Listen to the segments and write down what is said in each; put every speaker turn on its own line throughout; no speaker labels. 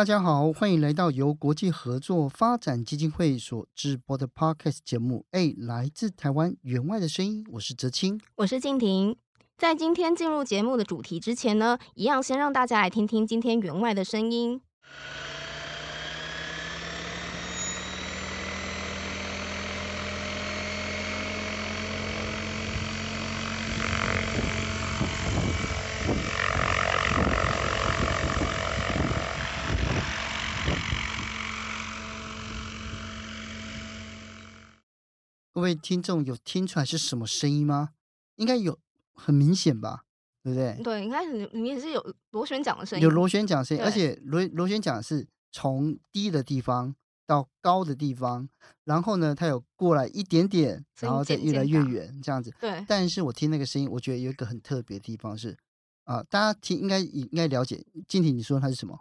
大家好，欢迎来到由国际合作发展基金会所直播的 Podcast 节目。哎，来自台湾员外的声音，我是哲青，
我是静婷。在今天进入节目的主题之前呢，一样先让大家来听听今天员外的声音。
各位听众有听出来是什么声音吗？应该有，很明显吧，对不对？
对，应该是里面是有螺旋桨的声音，
有螺旋桨声音，而且螺螺旋桨是从低的地方到高的地方，然后呢，它有过来一点点，然后再越来越远，这样子。
对。
但是我听那个声音，我觉得有一个很特别的地方是，啊、呃，大家听应该应该了解，静婷你说它是什么？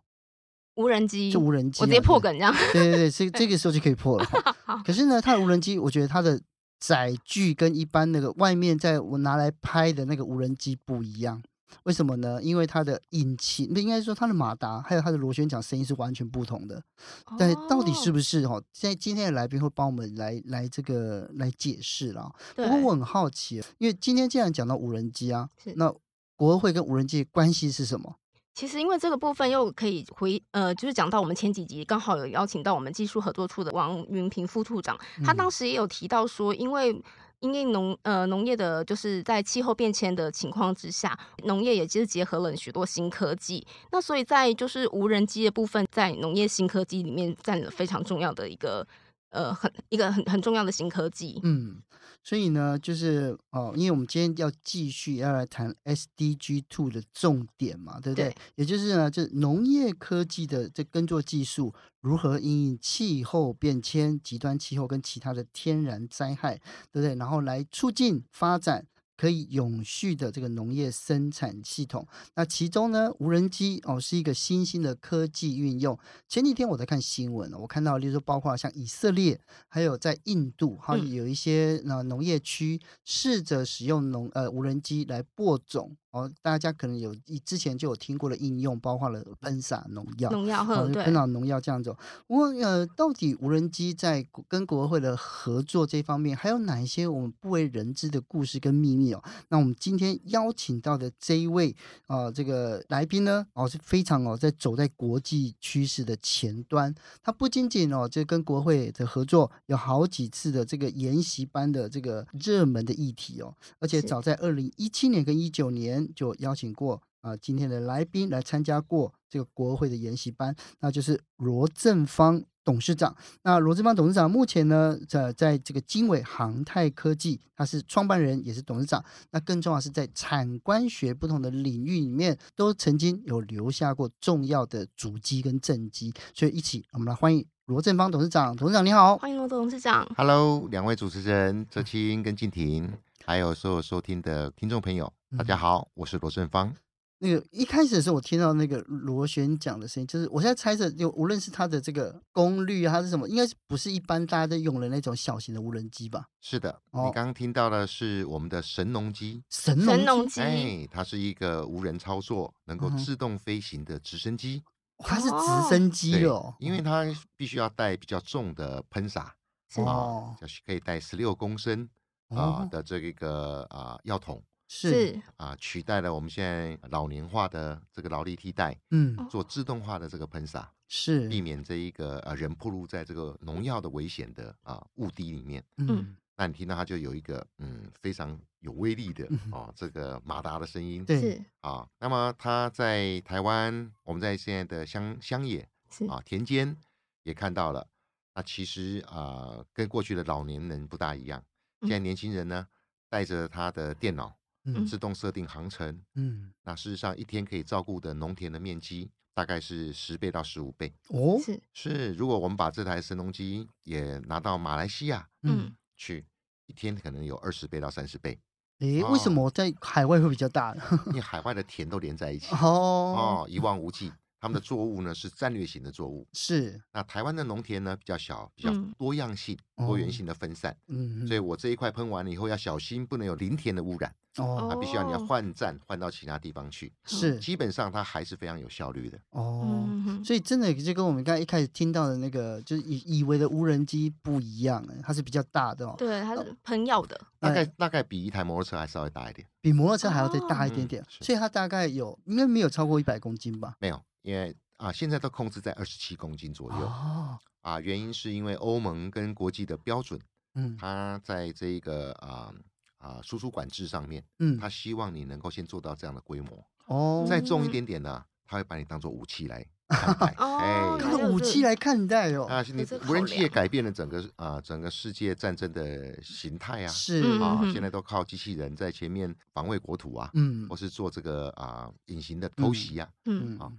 无人机，
就无人机、啊，
我直接破梗这样。
对对对，这 这个时候就可以破了。可是呢，它的无人机，我觉得它的载具跟一般那个外面在我拿来拍的那个无人机不一样。为什么呢？因为它的引擎，那应该说它的马达，还有它的螺旋桨声音是完全不同的。哦、但到底是不是哈？现在今天的来宾会帮我们来来这个来解释了。不过我很好奇，因为今天既然讲到无人机啊，那国合会跟无人机的关系是什么？
其实，因为这个部分又可以回呃，就是讲到我们前几集刚好有邀请到我们技术合作处的王云平副处长，他当时也有提到说，因为因为农呃农业的，就是在气候变迁的情况之下，农业也其实结合了许多新科技，那所以在就是无人机的部分，在农业新科技里面占了非常重要的一个呃很一个很很重要的新科技，
嗯。所以呢，就是哦，因为我们今天要继续要来谈 SDG Two 的重点嘛，对不对？对，也就是呢，这农业科技的这耕作技术如何因应气候变迁、极端气候跟其他的天然灾害，对不对？然后来促进发展。可以永续的这个农业生产系统，那其中呢，无人机哦是一个新兴的科技运用。前几天我在看新闻，我看到，例如说，包括像以色列，还有在印度，哈，有一些呃农业区试着使用农呃无人机来播种。哦，大家可能有之前就有听过的应用，包括了喷洒农药、
农药和对
喷洒农药这样子。不过呃，到底无人机在跟国合会的合作这方面，还有哪一些我们不为人知的故事跟秘密哦？那我们今天邀请到的这一位啊、呃，这个来宾呢，哦是非常哦，在走在国际趋势的前端。他不仅仅哦，就跟国会的合作有好几次的这个研习班的这个热门的议题哦，而且早在二零一七年跟一九年。就邀请过啊、呃，今天的来宾来参加过这个国合会的研习班，那就是罗正芳董事长。那罗正芳董事长目前呢，在在这个经纬航太科技，他是创办人也是董事长。那更重要是在产官学不同的领域里面，都曾经有留下过重要的足迹跟政绩。所以一起，我们来欢迎罗正芳董事长。董事长你好，
欢迎罗董事长。
Hello，两位主持人哲青跟静婷，还有所有收听的听众朋友。大家好，我是罗正芳。
那个一开始的时候，我听到那个螺旋桨的声音，就是我现在猜测，就无论是它的这个功率啊，它是什么，应该是不是一般大家在用的那种小型的无人机吧？
是的，哦、你刚刚听到的是我们的神农机。
神农机，
哎，它是一个无人操作、能够自动飞行的直升机。
嗯、它是直升机哦，
因为它必须要带比较重的喷洒，哦，就是可以带十六公升啊的这个啊药桶。
是。
啊，取代了我们现在老年化的这个劳力替代，
嗯，
做自动化的这个喷洒，
是。
避免这一个啊人暴露在这个农药的危险的啊雾滴里面，
嗯，
那你听到它就有一个嗯非常有威力的哦这个马达的声音，
对，
啊，那么它在台湾，我们在现在的乡乡野啊田间也看到了。那其实啊、呃，跟过去的老年人不大一样。现在年轻人呢，带着他的电脑，嗯，自动设定航程，嗯，那事实上一天可以照顾的农田的面积大概是十倍到十五倍。
哦，
是
是，如果我们把这台神农机也拿到马来西亚，嗯，去一天可能有二十倍到三十倍。
诶，为什么在海外会比较大呢？
因为海外的田都连在一起，哦，哦，一望无际。他们的作物呢是战略型的作物，是。那台湾的农田呢比较小，比较多样性、嗯、多元性的分散，嗯，所以我这一块喷完了以后要小心，不能有林田的污染，哦，那必须要你要换站换到其他地方去，是。基本上它还是非常有效率的，哦。
所以真的就跟我们刚才一开始听到的那个，就是以以为的无人机不一样，它是比较大的哦，
对，它是喷药的，
大概大概比一台摩托车还稍微大一点，
比摩托车还要再大一点点，哦、所以它大概有应该没有超过一百公斤吧？
没有。因为啊，现在都控制在二十七公斤左右。哦。啊，原因是因为欧盟跟国际的标准，嗯，它在这一个啊啊输出管制上面，嗯，它希望你能够先做到这样的规模。哦。再重一点点呢，它会把你当做武器来 看待。哎，
当武器来看待哦。
啊，你无人机也改变了整个啊整个世界战争的形态啊。
是。
啊，现在都靠机器人在前面防卫国土啊。嗯。或是做这个啊隐形的偷袭啊。嗯。啊。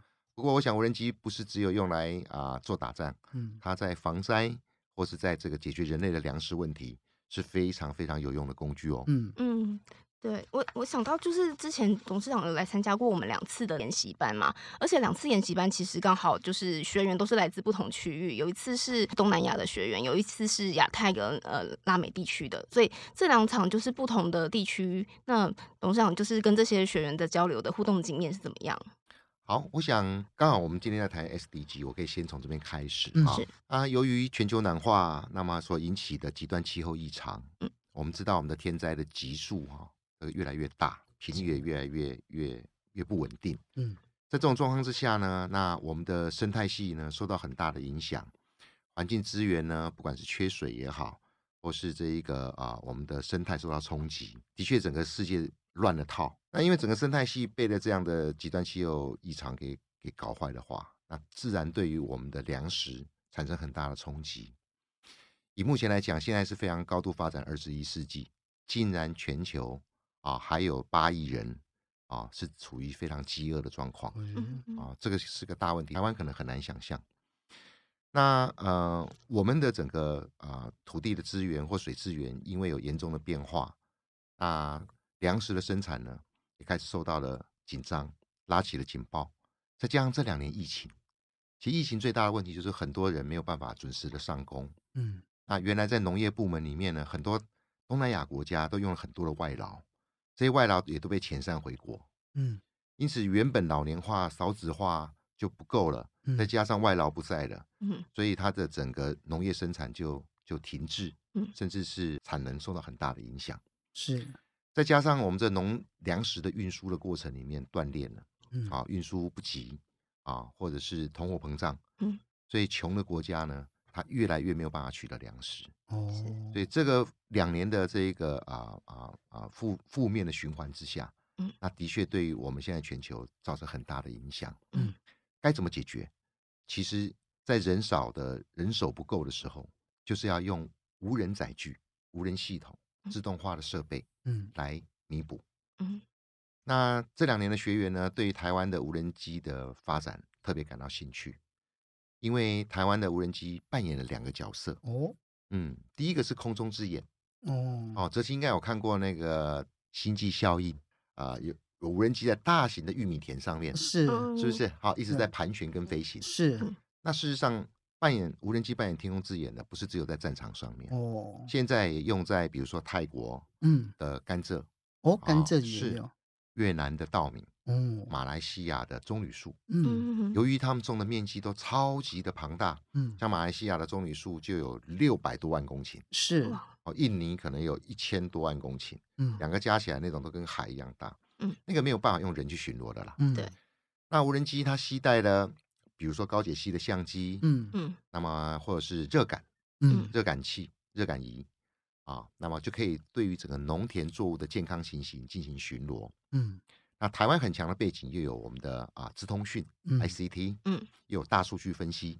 不过，我想无人机不是只有用来啊、呃、做打仗，嗯，它在防灾或是在这个解决人类的粮食问题是非常非常有用的工具哦。
嗯嗯，对我我想到就是之前董事长有来参加过我们两次的研习班嘛，而且两次研习班其实刚好就是学员都是来自不同区域，有一次是东南亚的学员，有一次是亚太跟呃拉美地区的，所以这两场就是不同的地区。那董事长就是跟这些学员的交流的互动经验是怎么样？
好，我想刚好我们今天在谈 SDG，我可以先从这边开始啊。啊，由于全球暖化，那么所引起的极端气候异常，嗯，我们知道我们的天灾的级数哈，呃，越来越大，频率也越来越越越不稳定。嗯，在这种状况之下呢，那我们的生态系呢受到很大的影响，环境资源呢，不管是缺水也好，或是这一个啊，我们的生态受到冲击，的确整个世界。乱了套，那因为整个生态系被了这样的极端气候异常给给搞坏的话，那自然对于我们的粮食产生很大的冲击。以目前来讲，现在是非常高度发展二十一世纪，竟然全球啊还有八亿人啊是处于非常饥饿的状况啊，这个是个大问题，台湾可能很难想象。那呃，我们的整个啊土地的资源或水资源，因为有严重的变化，那粮食的生产呢，也开始受到了紧张，拉起了警报。再加上这两年疫情，其实疫情最大的问题就是很多人没有办法准时的上工。嗯，那原来在农业部门里面呢，很多东南亚国家都用了很多的外劳，这些外劳也都被遣散回国。嗯，因此原本老年化、少子化就不够了，再加上外劳不在了，嗯，所以它的整个农业生产就就停滞，嗯，甚至是产能受到很大的影响。
是。
再加上我们这农粮食的运输的过程里面断裂了，嗯，啊，运输不及啊，或者是通货膨胀，嗯，所以穷的国家呢，它越来越没有办法取得粮食，哦，所以这个两年的这一个啊啊啊负负面的循环之下，嗯，那的确对于我们现在全球造成很大的影响，嗯，该怎么解决？其实，在人少的人手不够的时候，就是要用无人载具、无人系统。自动化的设备，嗯，来弥补，嗯，那这两年的学员呢，对于台湾的无人机的发展特别感到兴趣，因为台湾的无人机扮演了两个角色，哦，嗯，第一个是空中之眼，哦，哦，这期应该有看过那个星际效应啊，有有无人机在大型的玉米田上面，是，是不是？好，一直在盘旋跟飞行，是，那事实上。扮演无人机扮演天空之眼的，不是只有在战场上面哦，现在也用在比如说泰国嗯。的甘蔗
哦，甘蔗是
越南的稻米嗯，马来西亚的棕榈树嗯，由于他们种的面积都超级的庞大嗯，像马来西亚的棕榈树就有六百多万公顷是哦，印尼可能有一千多万公顷嗯，两个加起来那种都跟海一样大嗯，那个没有办法用人去巡逻的啦嗯，对，那无人机它携带了。比如说高解析的相机，嗯。嗯，那么或者是热感，嗯，热感器、热感仪，啊，那么就可以对于整个农田作物的健康情形进行巡逻，嗯，那台湾很强的背景又有我们的啊资通讯，嗯，ICT，嗯，又有大数据分析，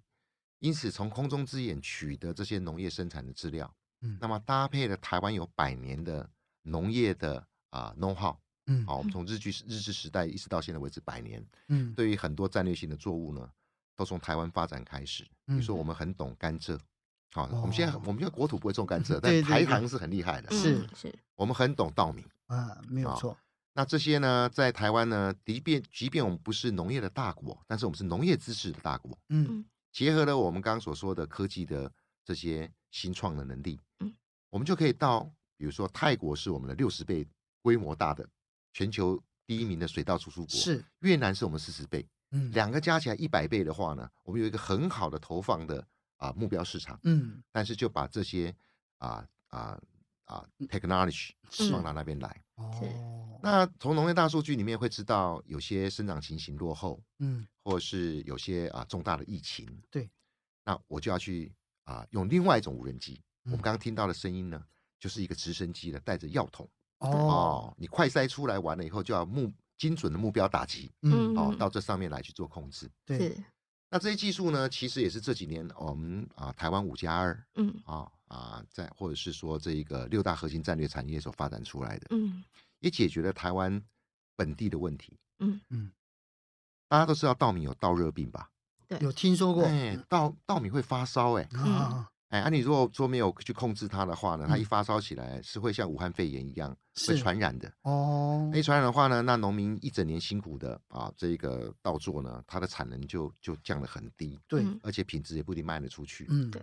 因此从空中之眼取得这些农业生产的资料，
嗯，
那么搭配了台湾有百年的农业的啊 know how，
嗯，
好，我们从日据日治时代一直到现在为止百年，
嗯，
对于很多战略性的作物呢，都从台湾发展开始。比如说我们很懂甘蔗，好，我们现在我们现在国土不会种甘蔗，但台糖是很厉害的，
是。
是，
我们很懂稻米
啊，没有错。
那这些呢，在台湾呢，即便即便我们不是农业的大国，但是我们是农业知识的大国，
嗯，
结合了我们刚刚所说的科技的这些新创的能力，
嗯，
我们就可以到，比如说泰国是我们的六十倍规模大的全球第一名的水稻输出国，
是。
越南是我们四十倍。
嗯，
两个加起来一百倍的话呢，我们有一个很好的投放的啊目标市场，
嗯，
但是就把这些啊啊啊 technology 放到那边来，
哦，
那从农业大数据里面会知道有些生长情形落后，
嗯，
或者是有些啊重大的疫情，
对，
那我就要去啊用另外一种无人机，
嗯
我们刚刚听到的声音呢，就是一个直升机的带着药筒，
哦，
你快塞出来完了以后就要目。精准的目标打击，
嗯，
哦，到这上面来去做控制。
对，
那这些技术呢，其实也是这几年我们啊台湾五加二，嗯，啊啊，在或者是说这一个六大核心战略产业所发展出来的，
嗯，
也解决了台湾本地的问题。
嗯
嗯，大家都知道稻米有稻热病吧？
对，
有听说过。
哎，稻稻米会发烧，哎，
啊。
哎，啊，你如果说没有去控制它的话呢，它一发烧起来是会像武汉肺炎一样会传染的。
哦，
那一传染的话呢，那农民一整年辛苦的啊，这个稻作呢，它的产能就就降得很低。
对，
而且品质也不一定卖得出去。
嗯，
对。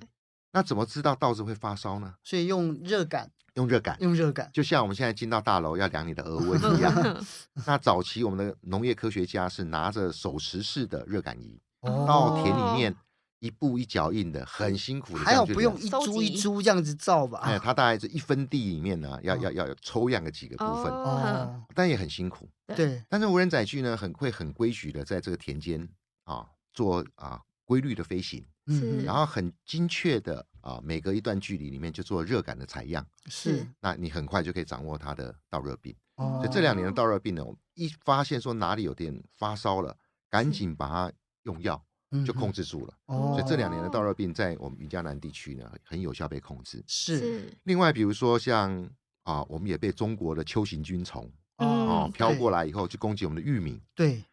那怎么知道稻子会发烧呢？
所以用热感，
用热感，
用热感，
就像我们现在进到大楼要量你的额温一样。那早期我们的农业科学家是拿着手持式的热感仪到田里面。一步一脚印的，很辛苦的，
还有不用一株一株这样子造吧？
哎，它大概是一分地里面呢，要要要抽样个几个部分，
哦，
但也很辛苦。
对，
但是无人载具呢，很会很规矩的在这个田间啊做啊规律的飞行，
嗯，
然后很精确的啊每隔一段距离里面就做热感的采样，
是，
那你很快就可以掌握它的稻热病。
哦，
所以这两年的稻热病呢，我一发现说哪里有点发烧了，赶紧把它用药。就控制住了，
哦、
所以这两年的稻热病在我们云嘉南地区呢，很有效被控制。
是。
另外，比如说像啊，我们也被中国的秋行菌虫哦飘过来以后，就攻击我们的玉米。
对。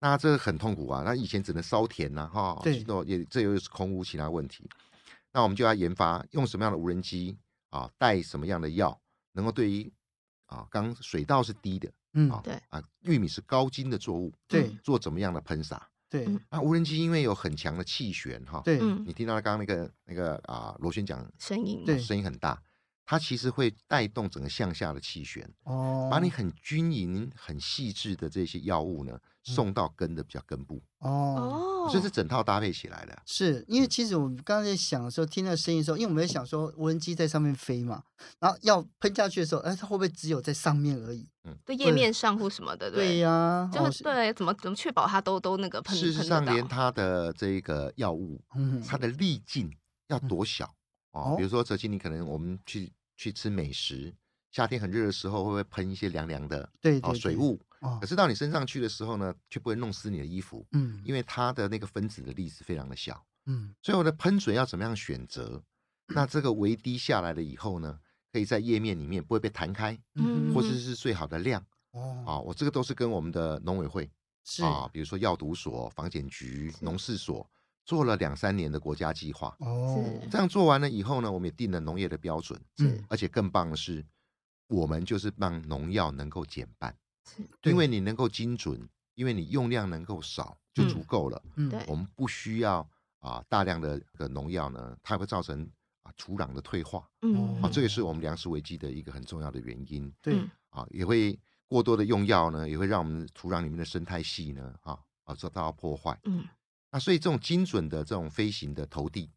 那这很痛苦啊！那以前只能烧田呐，哈。
对。
也这又是空屋其他问题。那我们就要研发用什么样的无人机啊，带什么样的药，能够对于啊，刚水稻是低的，
嗯，
对
啊，玉米是高筋的作物，
对，
做怎么样的喷洒？
对，
啊无人机因为有很强的气旋哈，
对，
你听到刚刚那个那个啊螺旋桨
声音，
对，
声音很大，它其实会带动整个向下的气旋，
哦，
把你很均匀、很细致的这些药物呢送到根的比较根部，
哦，
所以是整套搭配起来的。
是因为其实我们刚刚在想的时候，听那个声音的时候，因为我们在想说无人机在上面飞嘛，然后要喷下去的时候，哎，它会不会只有在上面而已？
嗯，
对，页面上或什么的，
对呀，
就是对，怎么怎么确保它都都那个喷？
事实上，连它的这个药物，
嗯，
它的粒径要多小哦？比如说，哲青，你可能我们去去吃美食，夏天很热的时候，会不会喷一些凉凉的
对
哦水雾？可是到你身上去的时候呢，却不会弄湿你的衣服，
嗯，
因为它的那个分子的粒子非常的小，
嗯，
所以我的喷水要怎么样选择？那这个微滴下来了以后呢，可以在页面里面不会被弹开，
嗯，
或者是最好的量。
哦，
啊，我这个都是跟我们的农委会
是
啊，比如说药毒所、防检局、农事所做了两三年的国家计划。
哦，
这样做完了以后呢，我们也定了农业的标准。
嗯，
而且更棒的是，我们就是让农药能够减半。
是，
因为你能够精准，因为你用量能够少就足够了。
嗯，
对，
我们不需要啊大量的个农药呢，它会造成啊土壤的退化。
嗯，
啊，这也是我们粮食危机的一个很重要的原因。
对，
啊，也会过多的用药呢，也会让我们土壤里面的生态系呢，啊啊受到破坏。
嗯，
那所以这种精准的这种飞行的投递。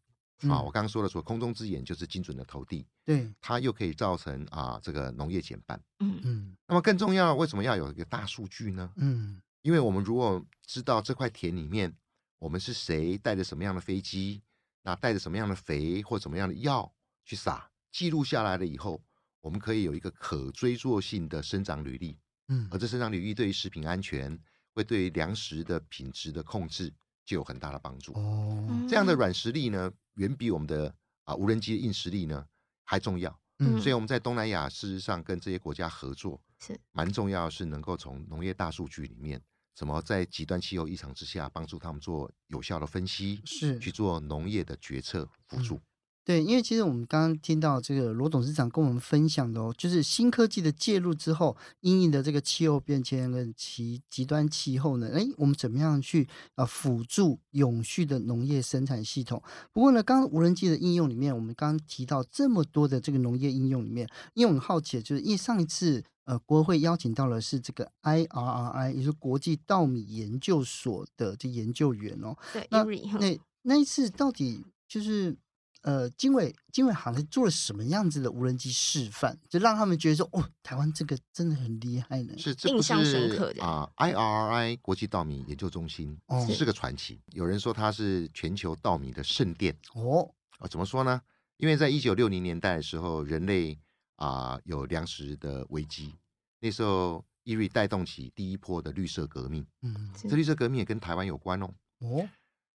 啊，我刚刚说了说空中之眼就是精准的投递，
对，
它又可以造成啊这个农业减半，
嗯。
嗯，
那么更重要，为什么要有一个大数据呢？
嗯，
因为我们如果知道这块田里面我们是谁带着什么样的飞机，那带着什么样的肥或什么样的药去撒，记录下来了以后，我们可以有一个可追溯性的生长履历，
嗯，
而这生长履历对于食品安全，会对于粮食的品质的控制就有很大的帮助。
哦，
这样的软实力呢，远比我们的啊无人机的硬实力呢还重要。
嗯，
所以我们在东南亚事实上跟这些国家合作
是
蛮重要，是能够从农业大数据里面，怎么在极端气候异常之下，帮助他们做有效的分析，
是
去做农业的决策辅助。
嗯对，因为其实我们刚刚听到这个罗董事长跟我们分享的哦，就是新科技的介入之后，因应的这个气候变迁跟其极端气候呢，哎，我们怎么样去啊辅助永续的农业生产系统？不过呢，刚刚无人机的应用里面，我们刚刚提到这么多的这个农业应用里面，因为我很好奇，就是因为上一次呃国会邀请到了是这个 IRRI，也就是国际稻米研究所的这研究员哦，
对，
那那那一次到底就是。呃，经纬经纬航是做了什么样子的无人机示范，就让他们觉得说，哦，台湾这个真的很厉害呢？
是，这不
印象深刻的
啊，IRRI 国际稻米研究中心、
哦、
是个传奇。有人说它是全球稻米的圣殿。
哦，
啊，怎么说呢？因为在一九六零年代的时候，人类啊有粮食的危机，那时候 IRRI 带动起第一波的绿色革命。
嗯，
这绿色革命也跟台湾有关哦。
哦。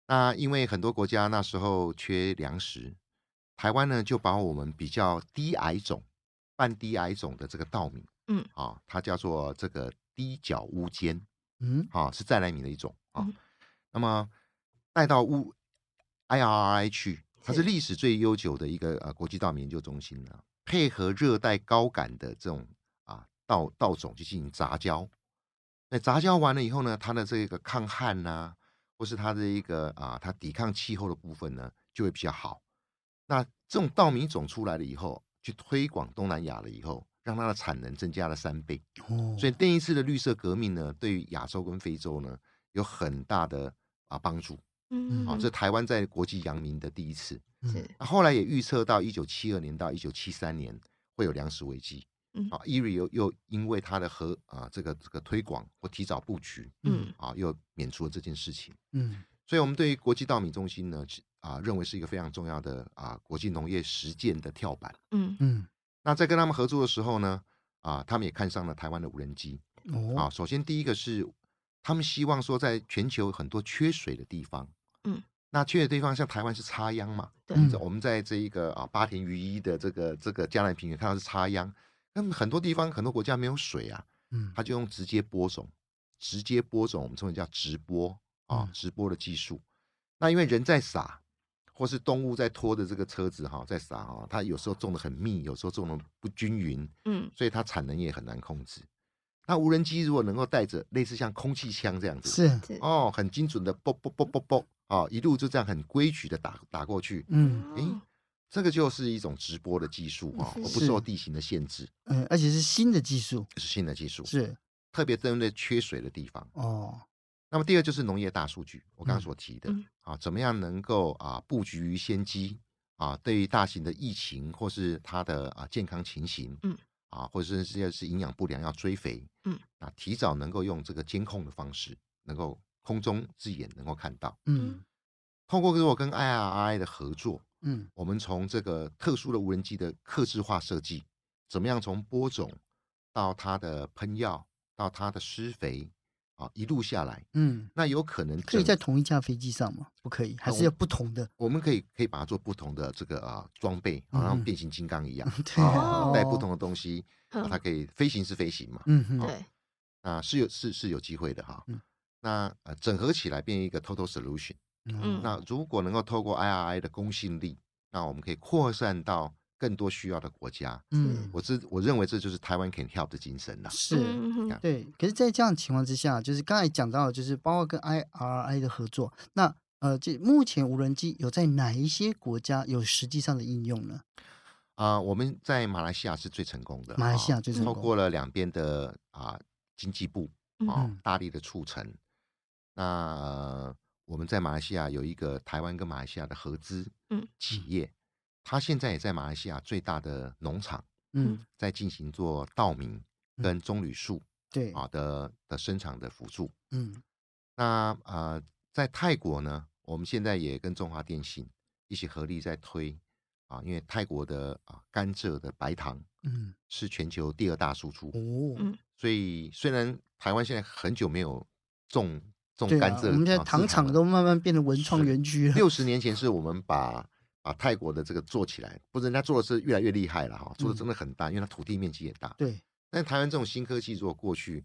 那因为很多国家那时候缺粮食，台湾呢就把我们比较低矮种、半低矮种的这个稻米，
嗯，
啊，它叫做这个低角乌尖，
嗯，
啊，是再来米的一种啊。
嗯、
那么带到乌 IRRI 去，它是历史最悠久的一个呃国际稻米研究中心呢，配合热带高感的这种啊稻稻种去进行杂交。那杂交完了以后呢，它的这个抗旱呐、啊。或是它的一个啊，它抵抗气候的部分呢，就会比较好。那这种稻米种出来了以后，去推广东南亚了以后，让它的产能增加了三倍。
哦，
所以那一次的绿色革命呢，对于亚洲跟非洲呢，有很大的啊帮助。
嗯，
啊，这台湾在国际扬名的第一次。
是。
那后来也预测到一九七二年到一九七三年会有粮食危机。
嗯，
啊，IRRI 又又因为它的和啊这个这个推广或提早布局，
嗯，
啊又免除了这件事情，
嗯，
所以我们对于国际稻米中心呢，啊认为是一个非常重要的啊国际农业实践的跳板，
嗯。
嗯，
那在跟他们合作的时候呢，啊他们也看上了台湾的无人机，
哦，
啊首先第一个是他们希望说在全球很多缺水的地方，
嗯，
那缺水的地方像台湾是插秧嘛，
对，
我们在这一个啊八田鱼一的这个这个江南平原看到是插秧。那么很多地方很多国家没有水啊，嗯，他就用直接播种，直接播种，我们称为叫直播啊，直播的技术。那因为人在撒，或是动物在拖着这个车子哈，在撒哈，它有时候种的很密，有时候种的不均匀，嗯，所以它产能也很难控制。那无人机如果能够带着类似像空气枪这样子，
是
哦，很精准的啵啵啵啵啵啊，一路就这样很规矩的打打过去，嗯，诶。这个就是一种直播的技术啊，而不受地形的限制。
嗯，而且是新的技术，
是新的技术，
是
特别针对缺水的地方。
哦，
那么第二就是农业大数据，我刚刚所提的、嗯、啊，怎么样能够啊布局于先机啊？对于大型的疫情或是它的啊健康情形，嗯啊，或者是是是营养不良要追肥，嗯啊，提早能够用这个监控的方式，能够空中之眼能够看到，嗯，通过跟我跟 IRRI 的合作。嗯，我们从这个特殊的无人机的刻制化设计，怎么样从播种到它的喷药，到它的施肥，啊，一路下来，嗯，那有可能
可以在同一架飞机上吗？不可以，还是要不同的？
我们可以可以把它做不同的这个啊装备，好像变形金刚一样，
嗯、对、啊，
带不同的东西，啊、它可以飞行是飞行嘛，
嗯嗯，
对，
啊是有是是有机会的哈，嗯、那呃整合起来变一个 total solution。嗯，那如果能够透过 IRRI 的公信力，那我们可以扩散到更多需要的国家。嗯，我这我认为这就是台湾 can help 的精神了。
是，对。可是，在这样的情况之下，就是刚才讲到，就是包括跟 IRRI 的合作。那呃，这目前无人机有在哪一些国家有实际上的应用呢？
啊、呃，我们在马来西亚是最成功的。
马来西亚最成功，
透过了两边的啊、呃、经济部啊、呃、大力的促成。嗯、那、呃我们在马来西亚有一个台湾跟马来西亚的合资企业，它现在也在马来西亚最大的农场，嗯，在进行做稻米跟棕榈树对。啊的的生产的辅助，嗯，那呃在泰国呢，我们现在也跟中华电信一起合力在推啊，因为泰国的啊甘蔗的白糖，嗯，是全球第二大输出哦，所以虽然台湾现在很久没有种。种甘蔗。
啊、我们现在糖厂都慢慢变成文创园区了。
六十年前是我们把把泰国的这个做起来，不是人家做的是越来越厉害了哈，做的真的很大，因为它土地面积也大。
对。
但台湾这种新科技，如果过去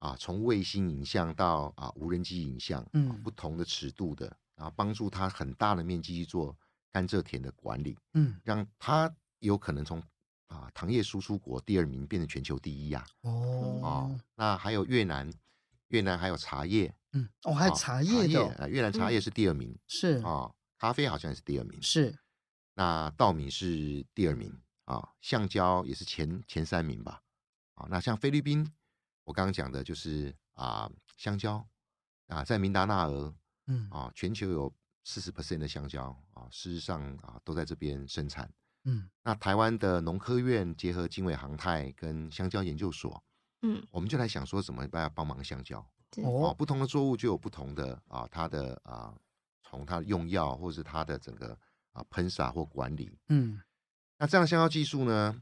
啊，从卫星影像到啊无人机影像，嗯，不同的尺度的，然后帮助它很大的面积去做甘蔗田的管理，嗯，让它有可能从啊糖业输出国第二名变成全球第一呀。哦。哦，那还有越南，越南还有茶叶，嗯，
哦，还有茶叶的，
啊，越南茶叶是第二名，
是
啊，咖啡好像也是第二名，
是。
那稻米是第二名啊，橡胶也是前前三名吧。啊，那像菲律宾，我刚刚讲的就是啊，香蕉啊，在明达纳尔，嗯啊，全球有四十 percent 的香蕉啊，事实上啊，都在这边生产。嗯，那台湾的农科院结合经纬航太跟香蕉研究所，嗯，我们就来想说怎么大家帮忙香蕉。哦，啊，不同的作物就有不同的啊，它的啊，从它的用药或者是它的整个啊喷洒或管理。嗯，那这样的香蕉技术呢？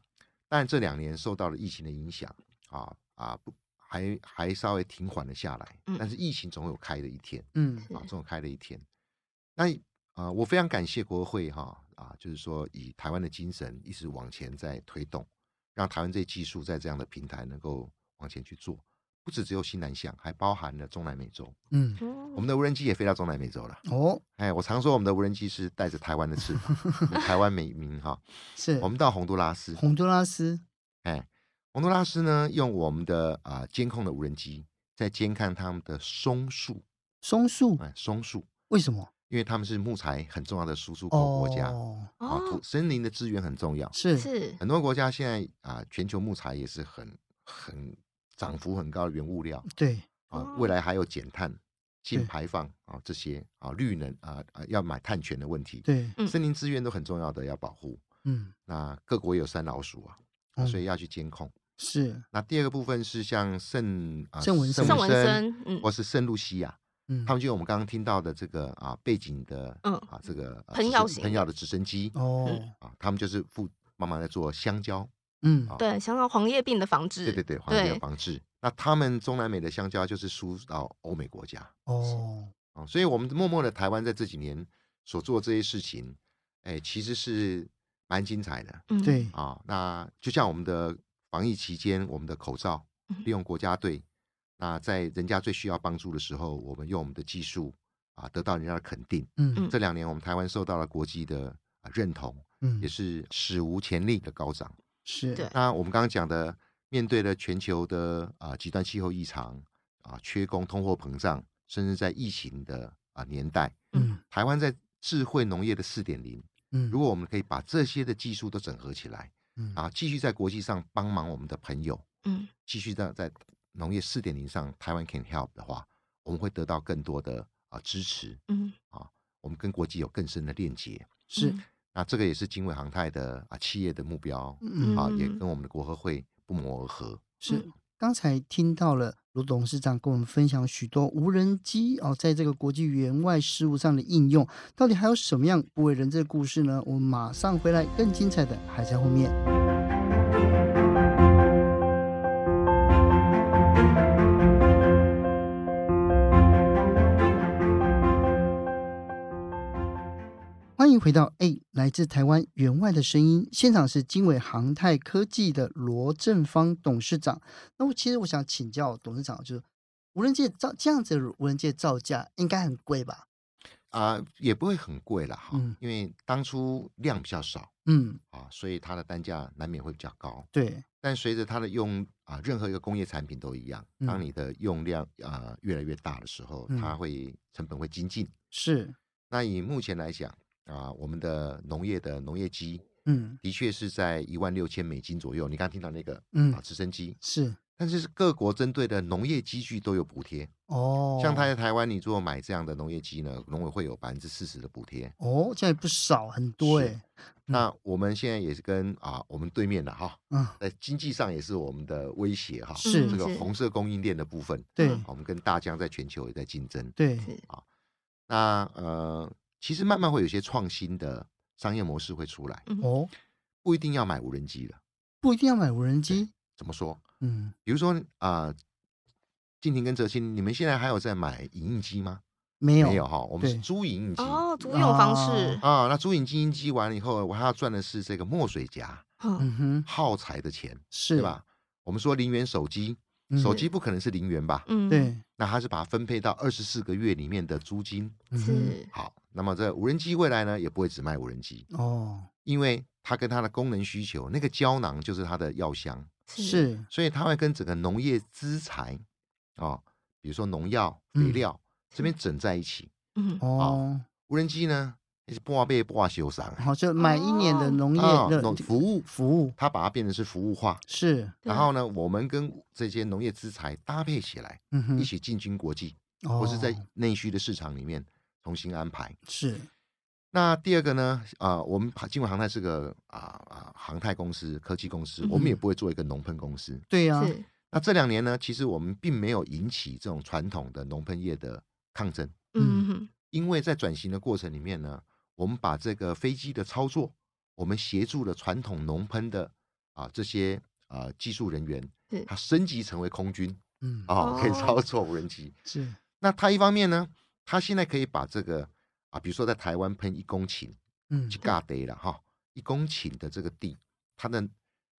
但这两年受到了疫情的影响，啊啊不还还稍微停缓了下来，但是疫情总有开的一天，嗯啊总有开的一天。那啊我非常感谢国会哈啊，就是说以台湾的精神一直往前在推动，让台湾这些技术在这样的平台能够往前去做。不止只有西南向，还包含了中南美洲。嗯，我们的无人机也飞到中南美洲了。哦，哎，我常说我们的无人机是带着台湾的翅膀，台湾美名哈。是，我们到洪都拉斯。
洪都拉斯，
哎，洪都拉斯呢，用我们的啊监控的无人机在监看他们的松树。
松树，
哎，松树，
为什么？
因为他们是木材很重要的输出口国家。哦，啊，土森林的资源很重要。
是
是，
很多国家现在啊，全球木材也是很很。涨幅很高的原物料，
对。
啊，未来还有减碳、净排放啊这些啊绿能啊啊要买碳权的问题，
对，
森。林资源都很重要的要保护，嗯，那各国有山老鼠啊，所以要去监控。
是，
那第二个部分是像圣啊
圣文
圣文森，嗯，
或是圣露西亚，嗯，他们就我们刚刚听到的这个啊背景的，嗯。啊这个
喷药型
喷药的直升机哦。啊，他们就是负慢慢在做香蕉。
嗯，对，香蕉黄叶病的防治，
对对对，黄叶病的防治。那他们中南美的香蕉就是输到欧美国家哦，啊，所以我们默默的台湾在这几年所做这些事情，哎，其实是蛮精彩的。
嗯，对
啊，那就像我们的防疫期间，我们的口罩利用国家队，那在人家最需要帮助的时候，我们用我们的技术啊，得到人家的肯定。嗯，这两年我们台湾受到了国际的认同，嗯，也是史无前例的高涨。
是，
那我们刚刚讲的，面对了全球的啊极端气候异常啊缺工、通货膨胀，甚至在疫情的啊年代，嗯，台湾在智慧农业的四点零，嗯，如果我们可以把这些的技术都整合起来，嗯，啊，继续在国际上帮忙我们的朋友，嗯，继续在在农业四点零上，台湾 can help 的话，我们会得到更多的啊支持，嗯，啊，我们跟国际有更深的链接，
是。
那这个也是经纬航太的啊企业的目标，嗯啊，也跟我们的国合会不谋而合。
是，刚才听到了卢董事长跟我们分享许多无人机哦，在这个国际援外事务上的应用，到底还有什么样不为人知的故事呢？我们马上回来，更精彩的还在后面。欢迎回到哎，来自台湾员外的声音。现场是经纬航太科技的罗正芳董事长。那我其实我想请教董事长，就是无人机造这样子的无人机造价应该很贵吧？
啊、呃，也不会很贵了哈，嗯、因为当初量比较少，
嗯
啊，所以它的单价难免会比较高。
对，
但随着它的用啊，任何一个工业产品都一样，当你的用量啊越来越大的时候，嗯、它会成本会精进。
是，
那以目前来讲。啊，我们的农业的农业机，
嗯，
的确是在一万六千美金左右。你刚刚听到那个，
嗯，
直升机。
是，
但是各国针对的农业机具都有补贴。
哦。
像他在台湾，你如果买这样的农业机呢，农委会有百分之四十的补贴。
哦，这样也不少，很多哎。
那我们现在也是跟啊，我们对面的哈，嗯，在经济上也是我们的威胁哈，
是
这个红色供应链的部分，
对，
我们跟大疆在全球也在竞争，
对，
啊，那呃，其实慢慢会有些创新的。商业模式会出来
哦，
不一定要买无人机了，
不一定要买无人机。
怎么说？
嗯，
比如说啊、呃，静婷跟哲青，你们现在还有在买影印机吗？
没有，
没有哈，我们是租影印机
哦，租用方式
啊。那租影印机完了以后，我还要赚的是这个墨水夹，
嗯哼，
耗材的钱，
是
吧？我们说零元手机，手机不可能是零元吧？
嗯，
对。
那它是把它分配到二十四个月里面的租金，
是。
好。那么这无人机未来呢，也不会只卖无人机
哦，
因为它跟它的功能需求，那个胶囊就是它的药箱，
是，
所以它会跟整个农业资材哦，比如说农药、肥料这边整在一起。
嗯
哦，
无人机呢也是半倍半修伤，
好，就买一年的农业的
服务
服务，
它把它变成是服务化，
是。
然后呢，我们跟这些农业资材搭配起来，一起进军国际，或是在内需的市场里面重新安排。
是。
那第二个呢，啊，我们经纬航太是个啊啊航太公司、科技公司，我们也不会做一个农喷公司。
对呀。
那这两年呢，其实我们并没有引起这种传统的农喷业的抗争。
嗯哼。
因为在转型的过程里面呢，我们把这个飞机的操作，我们协助了传统农喷的啊这些啊技术人员，他升级成为空军，嗯，哦，可以操作无人 机。
是，
那他一方面呢，他现在可以把这个啊，比如说在台湾喷一公顷，嗯，去尬得了哈，一公顷的这个地，他的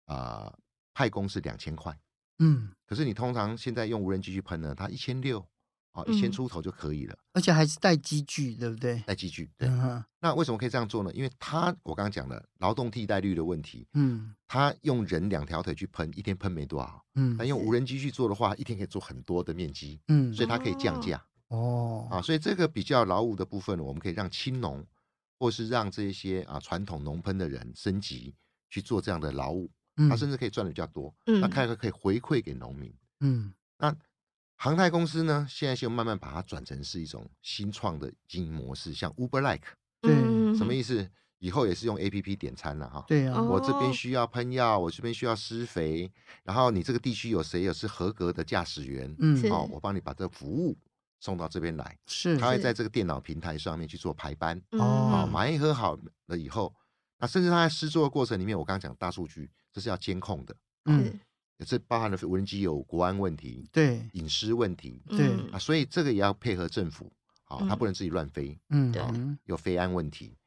啊派工是两千块，
嗯，
可是你通常现在用无人机去喷呢，它一千六。啊，一千出头就可以了，
而且还是带机具，对不对？
带机具，对。那为什么可以这样做呢？因为他我刚刚讲了劳动替代率的问题，嗯，他用人两条腿去喷，一天喷没多少，嗯，但用无人机去做的话，一天可以做很多的面积，嗯，所以它可以降。价，哦，啊，所以这个比较劳务的部分，我们可以让青农，或是让这些啊传统农喷的人升级去做这样的劳务，他甚至可以赚的比较多，嗯，那开始可以回馈给农民，嗯，那。航太公司呢，现在就慢慢把它转成是一种新创的经营模式，像 Uber Like，
对，
什么意思？以后也是用 APP 点餐了哈。
对啊，
我这边需要喷药，我这边需要施肥，然后你这个地区有谁有是合格的驾驶员？嗯，好，我帮你把这个服务送到这边来。
是，
他会在这个电脑平台上面去做排班。
哦，
好，买一盒好了以后，那甚至他在施作的过程里面，我刚刚讲大数据，这是要监控的。嗯。这包含了无人机有国安问题，
对
隐私问题，
对
啊，所以这个也要配合政府，好，它不能自己乱飞，
嗯，
对，有飞安问题。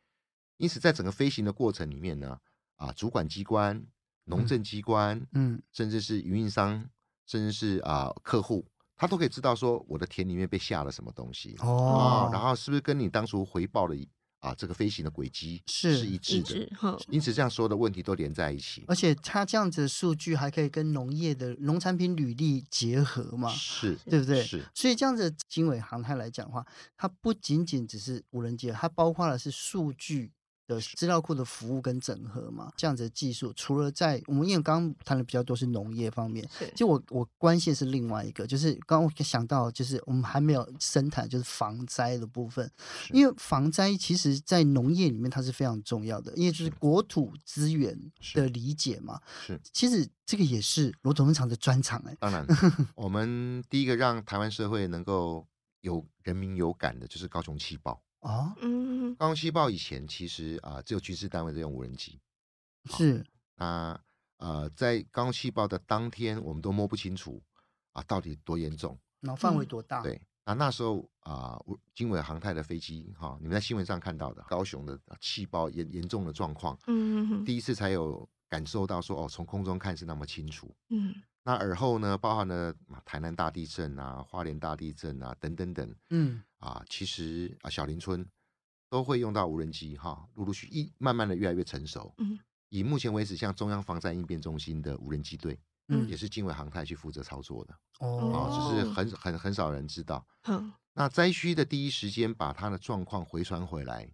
因此，在整个飞行的过程里面呢，啊，主管机关、农政机关，嗯，甚至是运营商，甚至是啊客户，他都可以知道说我的田里面被下了什么东西，哦，然后是不是跟你当初回报的。啊，这个飞行的轨迹是是一致的，因此这样所有的问题都连在一起。
而且它这样子的数据还可以跟农业的农产品履历结合嘛？
是，
对不对？
是。
所以这样子经纬航太来讲的话，它不仅仅只是无人机，它包括的是数据。的资料库的服务跟整合嘛，这样子的技术，除了在我们因为刚刚谈的比较多是农业方面，其实我我关心是另外一个，就是刚刚我想到就是我们还没有深谈，就是防灾的部分，因为防灾其实在农业里面它是非常重要的，因为就是国土资源的理解嘛，
是，
其实这个也是罗董事长的专长哎，
当然，我们第一个让台湾社会能够有人民有感的就是高雄气爆。
哦，
嗯，
高雄气爆以前其实啊、呃，只有军事单位在用无人机，
是。
那呃，在高雄气爆的当天，我们都摸不清楚啊，到底多严重，
那范围多大？
对，那那时候啊，经纬航太的飞机哈，你们在新闻上看到的高雄的气爆严严重的状况，
嗯，
第一次才有感受到说哦，从空中看是那么清楚，
嗯，
那而后呢，包含了台南大地震啊、花莲大地震啊等等等，
嗯。
啊，其实啊，小林村都会用到无人机哈，陆陆续一慢慢的越来越成熟。
嗯，
以目前为止，像中央防灾应变中心的无人机队，
嗯，
也是经纬航太去负责操作的。
哦，
啊，就是很很很少人知道。
嗯，
那灾区的第一时间把它的状况回传回来，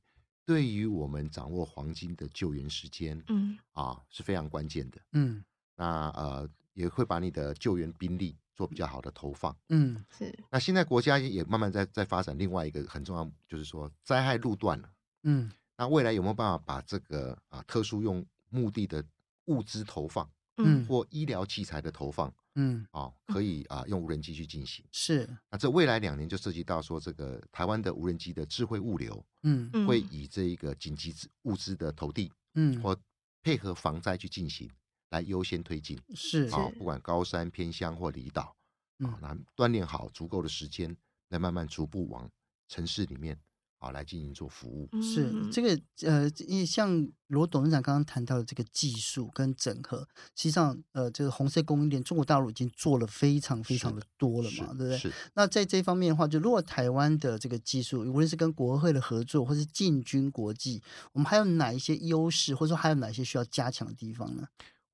对于我们掌握黄金的救援时间，
嗯，
啊是非常关键的。
嗯，
那呃也会把你的救援兵力。做比较好的投放，
嗯，
是。
那现在国家也慢慢在在发展另外一个很重要，就是说灾害路段了，
嗯，
那未来有没有办法把这个啊特殊用目的的物资投放，
嗯，
或医疗器材的投放，
嗯，
啊，可以啊用无人机去进行，
是。
那这未来两年就涉及到说这个台湾的无人机的智慧物流，
嗯，
会以这一个紧急物资的投递，
嗯，
或配合防灾去进行。来优先推进
是
啊，不管高山偏乡或离岛啊，那锻炼好足够的时间，来慢慢逐步往城市里面。好，来进行做服务。
是这个呃，因为像罗董事长刚刚谈到的这个技术跟整合，实际上呃，这个红色供应链，中国大陆已经做了非常非常的多了嘛，对不对？
是。
那在这方面的话，就如果台湾的这个技术，无论是跟国合会的合作，或是进军国际，我们还有哪一些优势，或者说还有哪些需要加强的地方呢？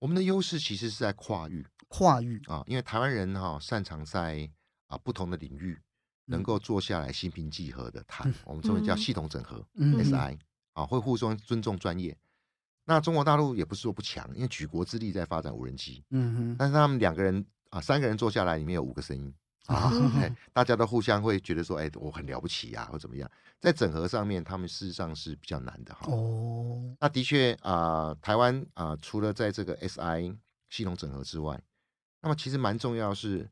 我们的优势其实是在跨域，
跨域
啊，因为台湾人哈、哦、擅长在啊不同的领域。能够坐下来心平气和的谈，嗯、我们称为叫系统整合、嗯、SI 啊，会互相尊重专业。那中国大陆也不是说不强，因为举国之力在发展无人机，嗯哼。但是他们两个人啊，三个人坐下来，里面有五个声音 啊，大家都互相会觉得说，哎，我很了不起呀、啊，或怎么样。在整合上面，他们事实上是比较难的哈。哦，那的确啊，台湾啊，除了在这个 SI 系统整合之外，那么其实蛮重要是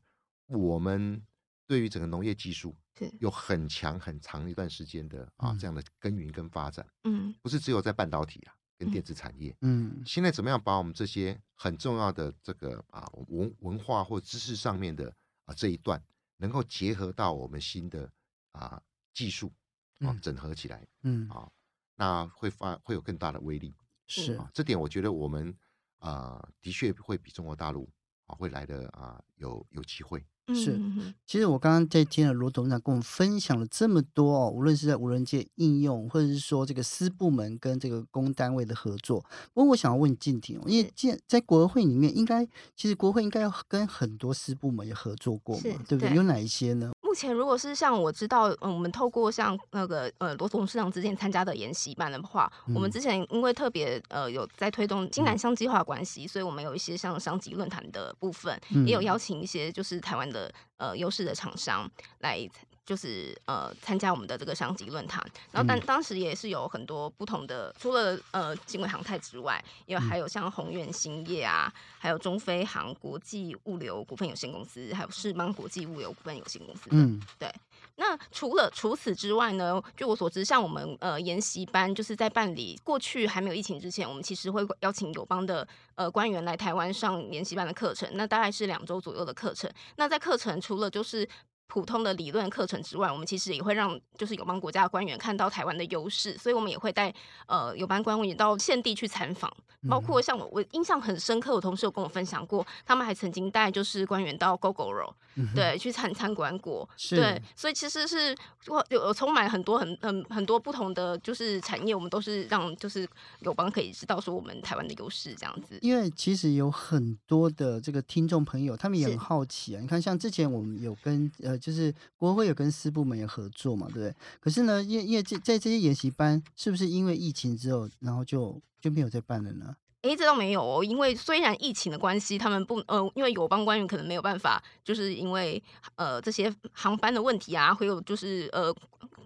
我们。对于整个农业技术有很强很长一段时间的啊这样的耕耘跟发展，嗯，不是只有在半导体啊跟电子产业，嗯，现在怎么样把我们这些很重要的这个啊文文化或知识上面的啊这一段，能够结合到我们新的啊技术啊整合起来，嗯啊，那会发会有更大的威力，是啊，这点我觉得我们啊的确会比中国大陆啊会来的啊有有机会。
是，其实我刚刚在听了罗董事长跟我们分享了这么多哦，无论是在无人机应用，或者是说这个私部门跟这个公单位的合作。不过我想要问静婷，因为在在国合会里面，应该其实国会应该要跟很多私部门也合作过嘛，对不对？有哪一些呢？
目前如果是像我知道，嗯，我们透过像那个呃罗董事长之前参加的研习班的话，嗯、我们之前因为特别呃有在推动金南商计划关系，嗯、所以我们有一些像商级论坛的部分，嗯、也有邀请一些就是台湾的呃优势的厂商来。就是呃参加我们的这个商级论坛，然后当当时也是有很多不同的，除了呃经纬航太之外，也有还有像宏远兴业啊，还有中飞航国际物流股份有限公司，还有世邦国际物流股份有限公司。嗯，对。那除了除此之外呢，据我所知，像我们呃研习班就是在办理过去还没有疫情之前，我们其实会邀请友邦的呃官员来台湾上研习班的课程，那大概是两周左右的课程。那在课程除了就是普通的理论课程之外，我们其实也会让就是友邦国家的官员看到台湾的优势，所以我们也会带呃友邦官员到现地去参访，包括像我我印象很深刻，我同事有跟我分享过，他们还曾经带就是官员到 Gogoro，对，去参参观过，对，所以其实是有有充满很多很很很多不同的就是产业，我们都是让就是友邦可以知道说我们台湾的优势这样子。
因为其实有很多的这个听众朋友，他们也很好奇啊，你看像之前我们有跟呃。就是国会有跟私部门有合作嘛，对不对？可是呢，因因为这在这些研习班，是不是因为疫情之后，然后就就没有再办了呢？
诶，这倒没有哦，因为虽然疫情的关系，他们不呃，因为友邦官员可能没有办法，就是因为呃这些航班的问题啊，会有就是呃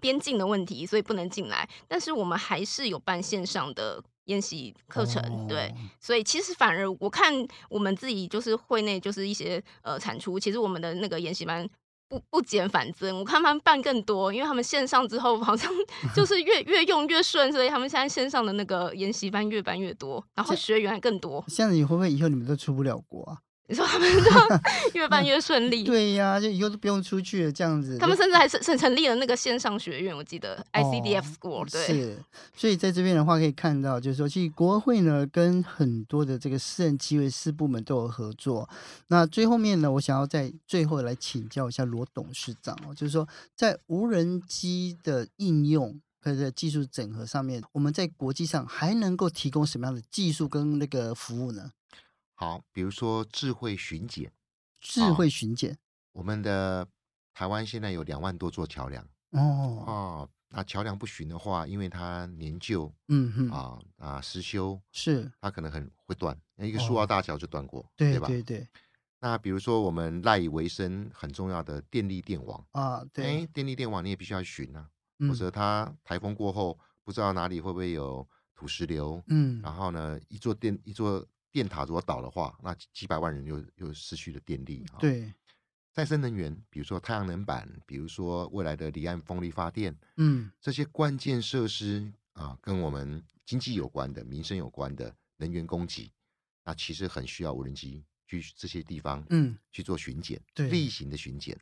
边境的问题，所以不能进来。但是我们还是有办线上的研习课程，哦、对，所以其实反而我看我们自己就是会内就是一些呃产出，其实我们的那个研习班。不不减反增，我看他们办更多，因为他们线上之后好像 就是越越用越顺，所以他们现在线上的那个研习班越办越多，然后学员还更多。
这样子你会不会以后你们都出不了国啊？
你说他们就 越办越顺利，
对呀、啊，就以后都不用出去了，这样子。
他们甚至还是成成立了那个线上学院，我记得 ICDF School、哦。对，
是。所以在这边的话可以看到，就是说，其实国会呢跟很多的这个私人机会私部门都有合作。那最后面呢，我想要在最后来请教一下罗董事长哦，就是说，在无人机的应用和这技术整合上面，我们在国际上还能够提供什么样的技术跟那个服务呢？
好，比如说智慧巡检，
智慧巡检，
我们的台湾现在有两万多座桥梁哦哦，那桥梁不巡的话，因为它年旧，嗯哼啊啊失修是，它可能很会断，那一个苏澳大桥就断过，哦、对吧？对对对。那比如说我们赖以为生很重要的电力电网啊，对，哎，电力电网你也必须要巡啊，嗯、否则它台风过后不知道哪里会不会有土石流，嗯，然后呢，一座电一座。电塔如果倒的话，那几百万人又又失去了电力。对，再生能源，比如说太阳能板，比如说未来的离岸风力发电，嗯，这些关键设施啊，跟我们经济有关的、民生有关的能源供给，那其实很需要无人机去这些地方，
嗯，
去做巡检，
对，
例行的巡检。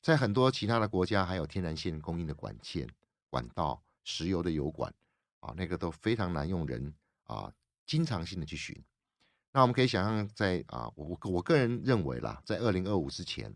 在很多其他的国家，还有天然气供应的管线、管道、石油的油管啊，那个都非常难用人啊，经常性的去巡。那我们可以想象在，在啊，我我个人认为啦，在二零二五之前，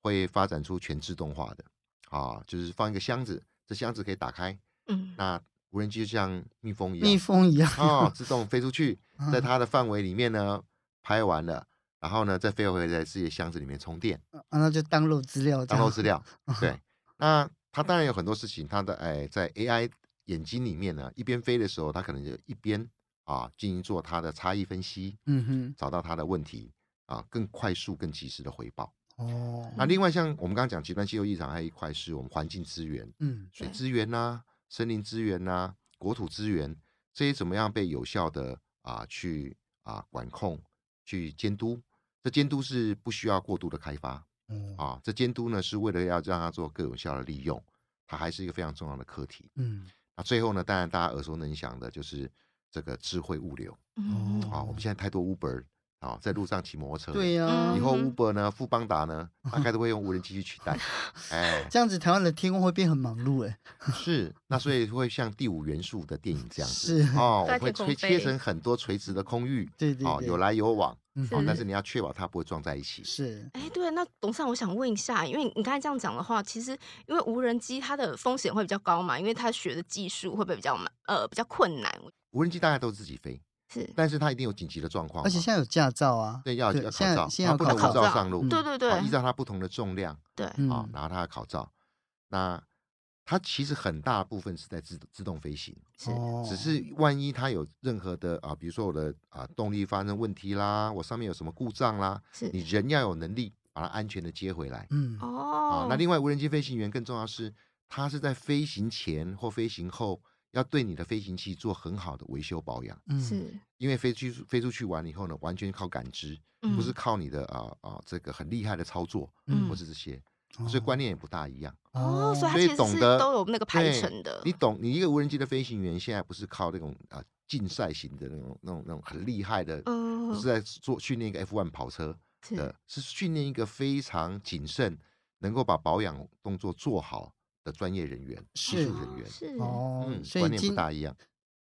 会发展出全自动化的啊，就是放一个箱子，这箱子可以打开，嗯，那无人机就像蜜蜂一样，
蜜蜂一样
啊，自动飞出去，在它的范围里面呢，拍完了。然后呢，再飞回来在自己的箱子里面充电，
啊，那就 download 资料
，download 资料，对。那它当然有很多事情，它的哎，在 AI 眼睛里面呢，一边飞的时候，它可能就一边啊进行做它的差异分析，嗯哼，找到它的问题啊，更快速、更及时的回报。哦。那另外像我们刚刚讲极端气候异常，还有一块是我们环境资源，嗯，水资源呐、啊、森林资源呐、啊、国土资源这些怎么样被有效的啊去啊管控、去监督？这监督是不需要过度的开发，嗯啊，这监督呢是为了要让它做更有效的利用，它还是一个非常重要的课题，嗯，那最后呢，当然大家耳熟能详的就是这个智慧物流，嗯啊，我们现在太多 Uber。啊，在路上骑摩托车，
对呀、啊。
以后 Uber 呢，富邦达呢，大概都会用无人机去取代。哎，
这样子台湾的天空会变很忙碌哎。
是，那所以会像第五元素的电影这样子，是哦，我会切切成很多垂直的空域，
对对，对，
哦，有来有往，哦，但是你要确保它不会撞在一起。
是，
哎，对，那董事长，我想问一下，因为你刚才这样讲的话，其实因为无人机它的风险会比较高嘛，因为它学的技术会不会比较呃比较困难？
无人机大概都是自己飞。是，但是他一定有紧急的状况，
而且现在有驾照啊，
对，要要考照，
他
不能无照上路，
对对对，
依照他不同的重量，
对，
啊，然后它的考照，那他其实很大部分是在自自动飞行，是，只是万一他有任何的啊，比如说我的啊动力发生问题啦，我上面有什么故障啦，是，你人要有能力把它安全的接回来，嗯，哦，啊，那另外无人机飞行员更重要是，他是在飞行前或飞行后。要对你的飞行器做很好的维修保养，嗯。是，因为飞去飞出去完以后呢，完全靠感知，不是靠你的啊啊这个很厉害的操作，嗯，或是这些，所以观念也不大一样
哦。所以。懂得都有那个排程的，
你懂，你一个无人机的飞行员现在不是靠那种啊竞赛型的那种那种那种很厉害的，不是。在做训练一个 F1 跑车的，是训练一个非常谨慎，能够把保养动作做好。的专业人员，技术人员
是哦，
嗯，观念不大一样。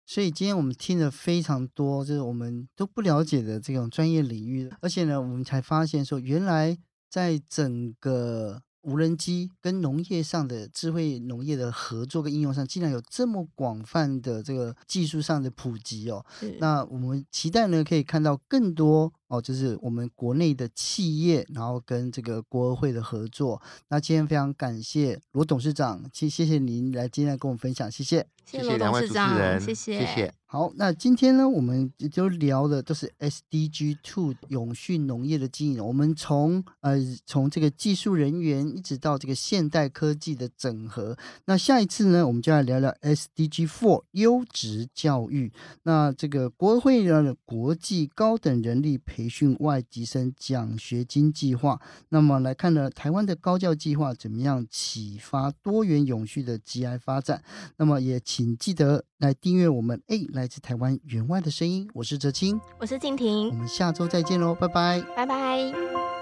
所以今天我们听了非常多，就是我们都不了解的这种专业领域，而且呢，我们才发现说，原来在整个无人机跟农业上的智慧农业的合作跟应用上，竟然有这么广泛的这个技术上的普及哦。那我们期待呢，可以看到更多。哦，就是我们国内的企业，然后跟这个国合会的合作。那今天非常感谢罗董事长，谢谢谢您来今天来跟我们分享，谢谢，
谢谢两位主持人，谢谢，
谢谢。
好，那今天呢，我们就聊的都是 SDG Two 永续农业的经营。我们从呃从这个技术人员一直到这个现代科技的整合。那下一次呢，我们就来聊聊 SDG Four 优质教育。那这个国合会的国际高等人力培培训外籍生奖学金计划，那么来看呢，台湾的高教计划怎么样启发多元永续的 GI 发展？那么也请记得来订阅我们。诶，来自台湾员外的声音，我是哲青，
我是静婷，
我们下周再见喽，拜拜，
拜拜。